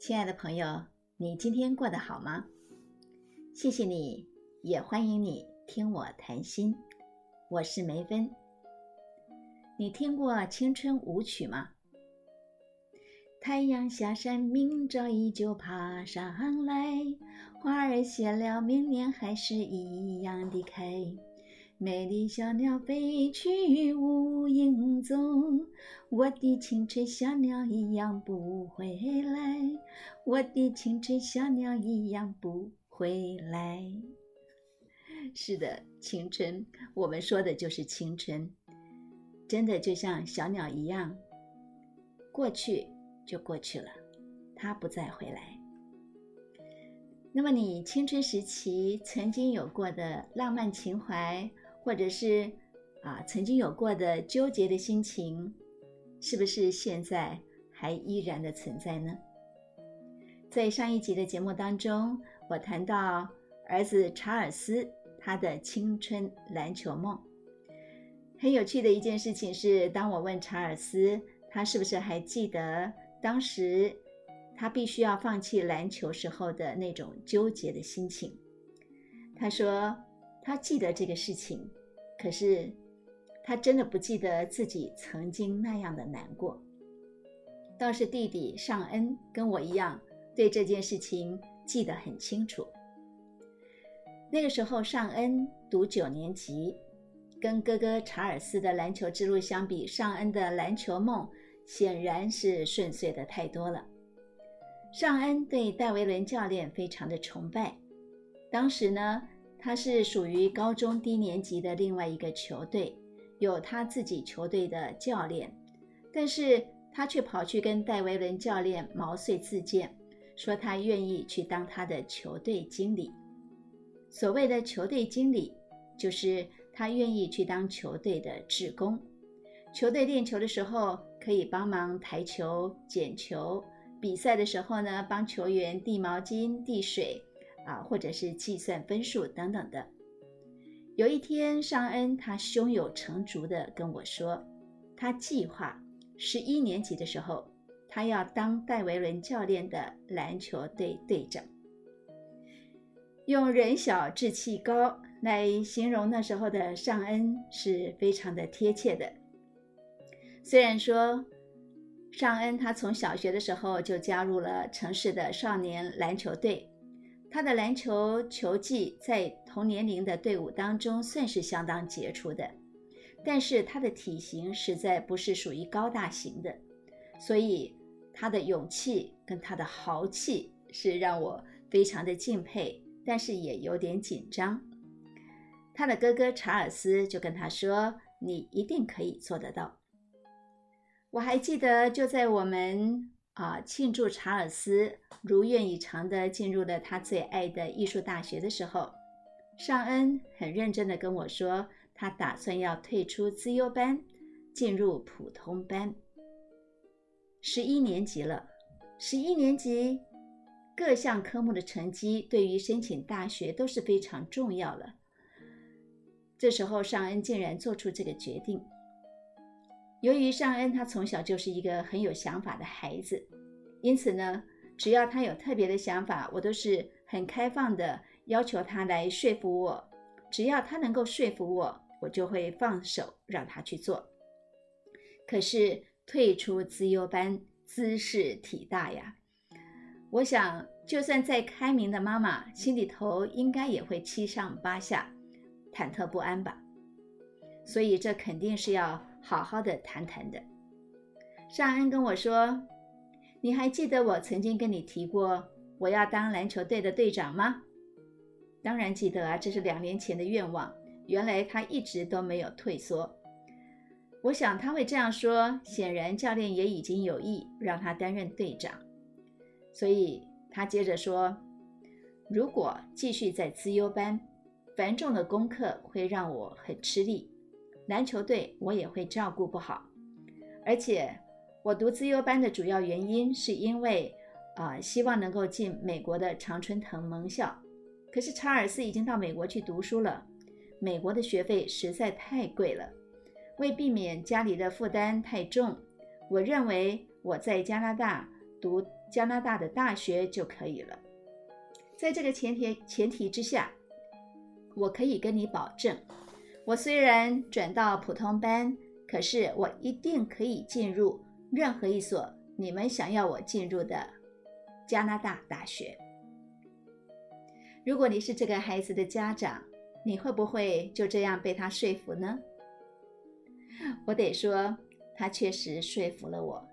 亲爱的朋友，你今天过得好吗？谢谢你，也欢迎你听我谈心。我是梅芬。你听过青春舞曲吗？太阳下山，明早依旧爬上来，花儿谢了，明年还是一样的开。美丽小鸟飞去无影踪，我的青春小鸟一样不回来，我的青春小鸟一样不回来。是的，青春，我们说的就是青春，真的就像小鸟一样，过去就过去了，它不再回来。那么，你青春时期曾经有过的浪漫情怀？或者是啊，曾经有过的纠结的心情，是不是现在还依然的存在呢？在上一集的节目当中，我谈到儿子查尔斯他的青春篮球梦。很有趣的一件事情是，当我问查尔斯他是不是还记得当时他必须要放弃篮球时候的那种纠结的心情，他说。他记得这个事情，可是他真的不记得自己曾经那样的难过。倒是弟弟尚恩跟我一样，对这件事情记得很清楚。那个时候，尚恩读九年级，跟哥哥查尔斯的篮球之路相比，尚恩的篮球梦显然是顺遂的太多了。尚恩对戴维伦教练非常的崇拜，当时呢。他是属于高中低年级的另外一个球队，有他自己球队的教练，但是他却跑去跟戴维伦教练毛遂自荐，说他愿意去当他的球队经理。所谓的球队经理，就是他愿意去当球队的职工，球队练球的时候可以帮忙抬球、捡球，比赛的时候呢，帮球员递毛巾、递水。啊，或者是计算分数等等的。有一天，尚恩他胸有成竹地跟我说，他计划十一年级的时候，他要当戴维伦教练的篮球队队长。用人小志气高来形容那时候的尚恩是非常的贴切的。虽然说尚恩他从小学的时候就加入了城市的少年篮球队。他的篮球球技在同年龄的队伍当中算是相当杰出的，但是他的体型实在不是属于高大型的，所以他的勇气跟他的豪气是让我非常的敬佩，但是也有点紧张。他的哥哥查尔斯就跟他说：“你一定可以做得到。”我还记得就在我们。啊！庆祝查尔斯如愿以偿的进入了他最爱的艺术大学的时候，尚恩很认真的跟我说，他打算要退出资优班，进入普通班。十一年级了，十一年级各项科目的成绩对于申请大学都是非常重要了。这时候，尚恩竟然做出这个决定。由于尚恩他从小就是一个很有想法的孩子，因此呢，只要他有特别的想法，我都是很开放的，要求他来说服我。只要他能够说服我，我就会放手让他去做。可是退出资优班，姿势体大呀！我想，就算再开明的妈妈，心里头应该也会七上八下，忐忑不安吧。所以这肯定是要。好好的谈谈的。尚恩跟我说：“你还记得我曾经跟你提过我要当篮球队的队长吗？”当然记得啊，这是两年前的愿望。原来他一直都没有退缩。我想他会这样说，显然教练也已经有意让他担任队长。所以他接着说：“如果继续在资优班，繁重的功课会让我很吃力。”篮球队我也会照顾不好，而且我读自优班的主要原因是因为，啊，希望能够进美国的常春藤盟校。可是查尔斯已经到美国去读书了，美国的学费实在太贵了。为避免家里的负担太重，我认为我在加拿大读加拿大的大学就可以了。在这个前提前提之下，我可以跟你保证，我虽然转到普通班，可是我一定可以进入任何一所你们想要我进入的加拿大大学。如果你是这个孩子的家长，你会不会就这样被他说服呢？我得说，他确实说服了我，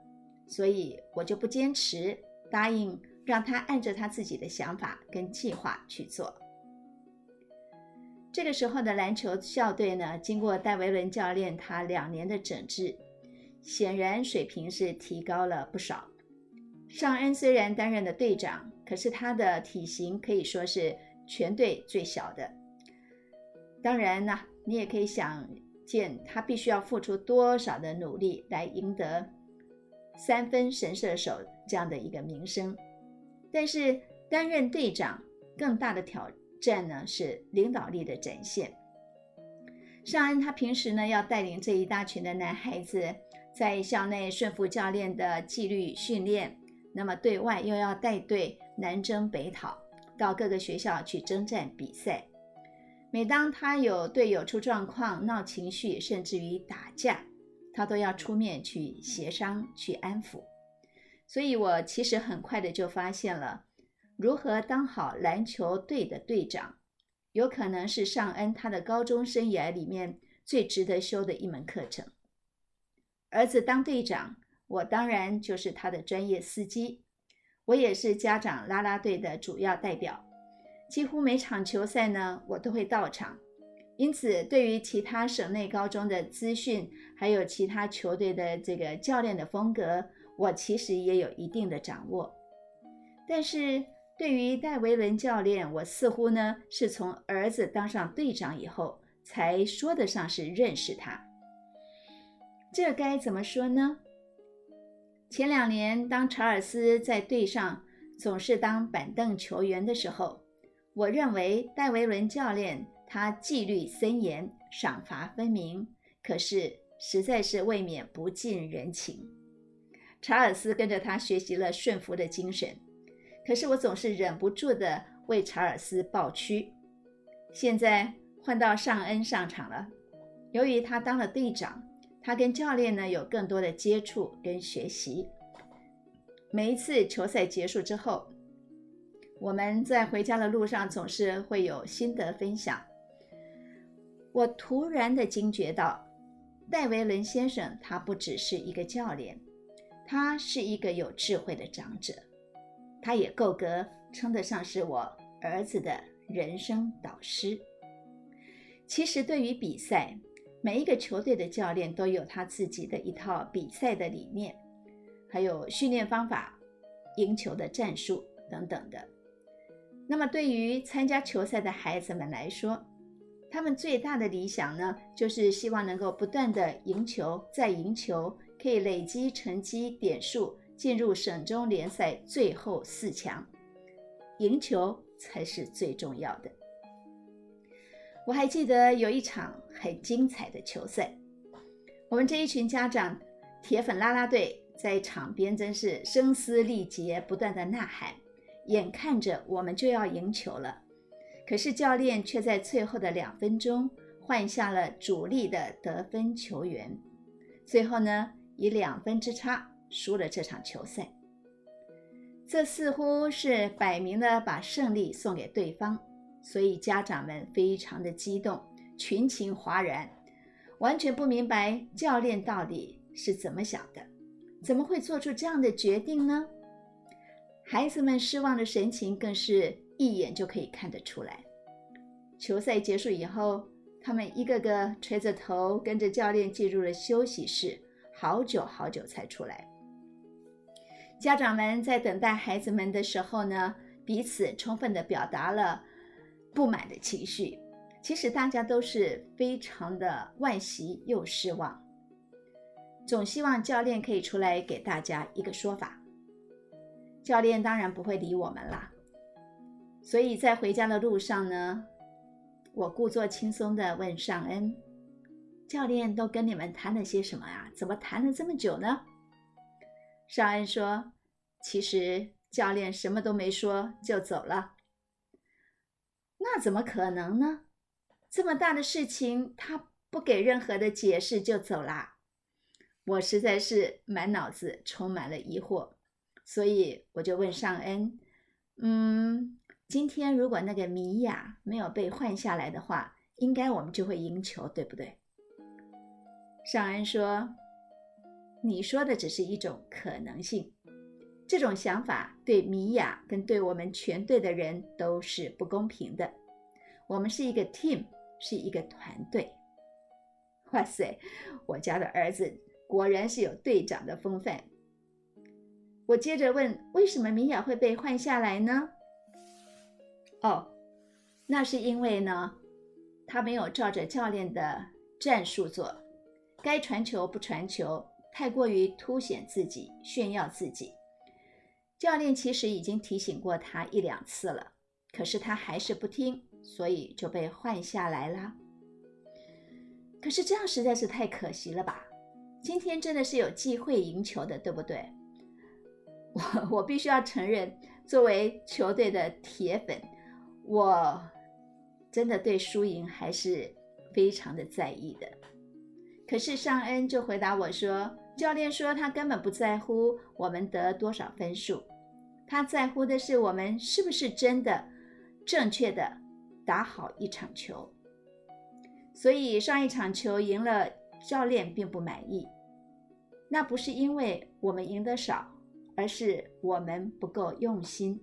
所以我就不坚持，答应。让他按着他自己的想法跟计划去做。这个时候的篮球校队呢，经过戴维伦教练他两年的整治，显然水平是提高了不少。尚恩虽然担任了队长，可是他的体型可以说是全队最小的。当然呢，你也可以想见他必须要付出多少的努力来赢得三分神射手这样的一个名声。但是担任队长更大的挑战呢，是领导力的展现。尚恩他平时呢要带领这一大群的男孩子在校内顺服教练的纪律训练，那么对外又要带队南征北讨，到各个学校去征战比赛。每当他有队友出状况、闹情绪，甚至于打架，他都要出面去协商、去安抚。所以我其实很快的就发现了，如何当好篮球队的队长，有可能是尚恩他的高中生涯里面最值得修的一门课程。儿子当队长，我当然就是他的专业司机，我也是家长拉拉队的主要代表，几乎每场球赛呢，我都会到场。因此，对于其他省内高中的资讯，还有其他球队的这个教练的风格。我其实也有一定的掌握，但是对于戴维伦教练，我似乎呢是从儿子当上队长以后才说得上是认识他。这该怎么说呢？前两年，当查尔斯在队上总是当板凳球员的时候，我认为戴维伦教练他纪律森严、赏罚分明，可是实在是未免不近人情。查尔斯跟着他学习了顺服的精神，可是我总是忍不住的为查尔斯抱屈。现在换到尚恩上场了，由于他当了队长，他跟教练呢有更多的接触跟学习。每一次球赛结束之后，我们在回家的路上总是会有心得分享。我突然的惊觉到，戴维伦先生他不只是一个教练。他是一个有智慧的长者，他也够格称得上是我儿子的人生导师。其实，对于比赛，每一个球队的教练都有他自己的一套比赛的理念，还有训练方法、赢球的战术等等的。那么，对于参加球赛的孩子们来说，他们最大的理想呢，就是希望能够不断的赢球，再赢球。可以累积成绩点数，进入省中联赛最后四强，赢球才是最重要的。我还记得有一场很精彩的球赛，我们这一群家长铁粉啦啦队在场边真是声嘶力竭，不断的呐喊，眼看着我们就要赢球了，可是教练却在最后的两分钟换下了主力的得分球员，最后呢？以两分之差输了这场球赛，这似乎是摆明了把胜利送给对方，所以家长们非常的激动，群情哗然，完全不明白教练到底是怎么想的，怎么会做出这样的决定呢？孩子们失望的神情更是一眼就可以看得出来。球赛结束以后，他们一个个垂着头，跟着教练进入了休息室。好久好久才出来。家长们在等待孩子们的时候呢，彼此充分的表达了不满的情绪。其实大家都是非常的惋惜又失望，总希望教练可以出来给大家一个说法。教练当然不会理我们啦。所以在回家的路上呢，我故作轻松的问尚恩。教练都跟你们谈了些什么啊？怎么谈了这么久呢？尚恩说：“其实教练什么都没说就走了。那怎么可能呢？这么大的事情，他不给任何的解释就走啦？我实在是满脑子充满了疑惑，所以我就问尚恩：“嗯，今天如果那个米娅没有被换下来的话，应该我们就会赢球，对不对？”尚恩说：“你说的只是一种可能性，这种想法对米娅跟对我们全队的人都是不公平的。我们是一个 team，是一个团队。”哇塞，我家的儿子果然是有队长的风范。我接着问：“为什么米娅会被换下来呢？”哦，那是因为呢，他没有照着教练的战术做。该传球不传球，太过于凸显自己、炫耀自己。教练其实已经提醒过他一两次了，可是他还是不听，所以就被换下来了。可是这样实在是太可惜了吧？今天真的是有机会赢球的，对不对？我我必须要承认，作为球队的铁粉，我真的对输赢还是非常的在意的。可是尚恩就回答我说：“教练说他根本不在乎我们得多少分数，他在乎的是我们是不是真的正确的打好一场球。所以上一场球赢了，教练并不满意。那不是因为我们赢得少，而是我们不够用心。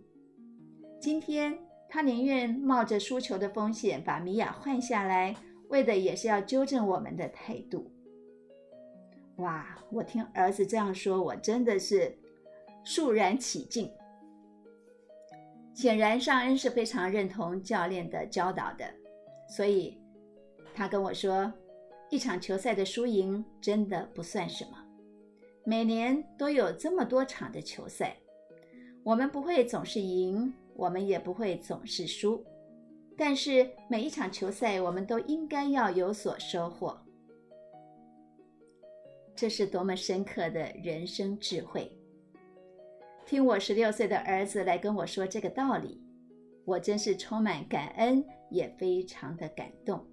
今天他宁愿冒着输球的风险把米娅换下来，为的也是要纠正我们的态度。”哇！我听儿子这样说，我真的是肃然起敬。显然，尚恩是非常认同教练的教导的，所以他跟我说，一场球赛的输赢真的不算什么。每年都有这么多场的球赛，我们不会总是赢，我们也不会总是输，但是每一场球赛，我们都应该要有所收获。这是多么深刻的人生智慧！听我十六岁的儿子来跟我说这个道理，我真是充满感恩，也非常的感动。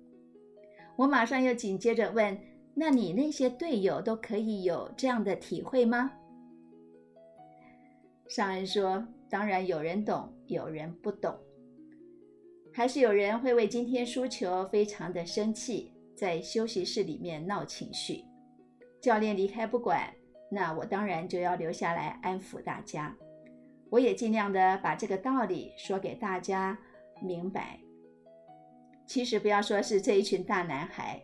我马上又紧接着问：“那你那些队友都可以有这样的体会吗？”尚恩说：“当然有人懂，有人不懂，还是有人会为今天输球非常的生气，在休息室里面闹情绪。”教练离开不管，那我当然就要留下来安抚大家。我也尽量的把这个道理说给大家明白。其实不要说是这一群大男孩，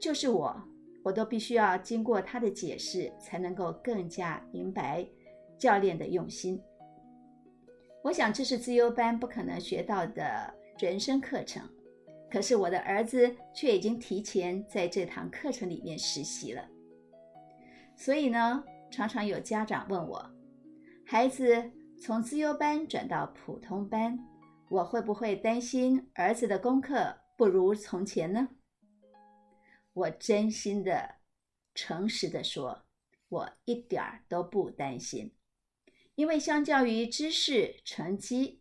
就是我，我都必须要经过他的解释，才能够更加明白教练的用心。我想这是自优班不可能学到的人生课程。可是我的儿子却已经提前在这堂课程里面实习了，所以呢，常常有家长问我，孩子从自优班转到普通班，我会不会担心儿子的功课不如从前呢？我真心的、诚实的说，我一点儿都不担心，因为相较于知识、成绩，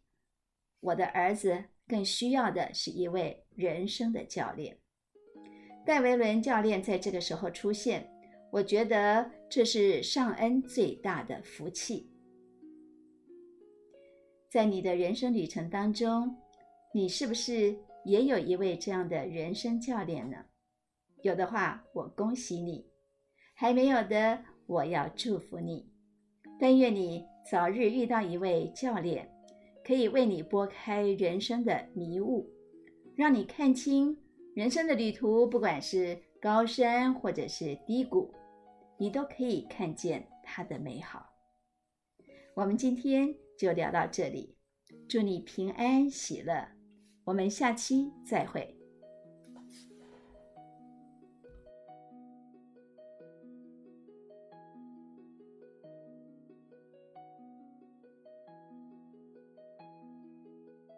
我的儿子更需要的是一位。人生的教练，戴维伦教练在这个时候出现，我觉得这是尚恩最大的福气。在你的人生旅程当中，你是不是也有一位这样的人生教练呢？有的话，我恭喜你；还没有的，我要祝福你。但愿你早日遇到一位教练，可以为你拨开人生的迷雾。让你看清人生的旅途，不管是高山或者是低谷，你都可以看见它的美好。我们今天就聊到这里，祝你平安喜乐，我们下期再会。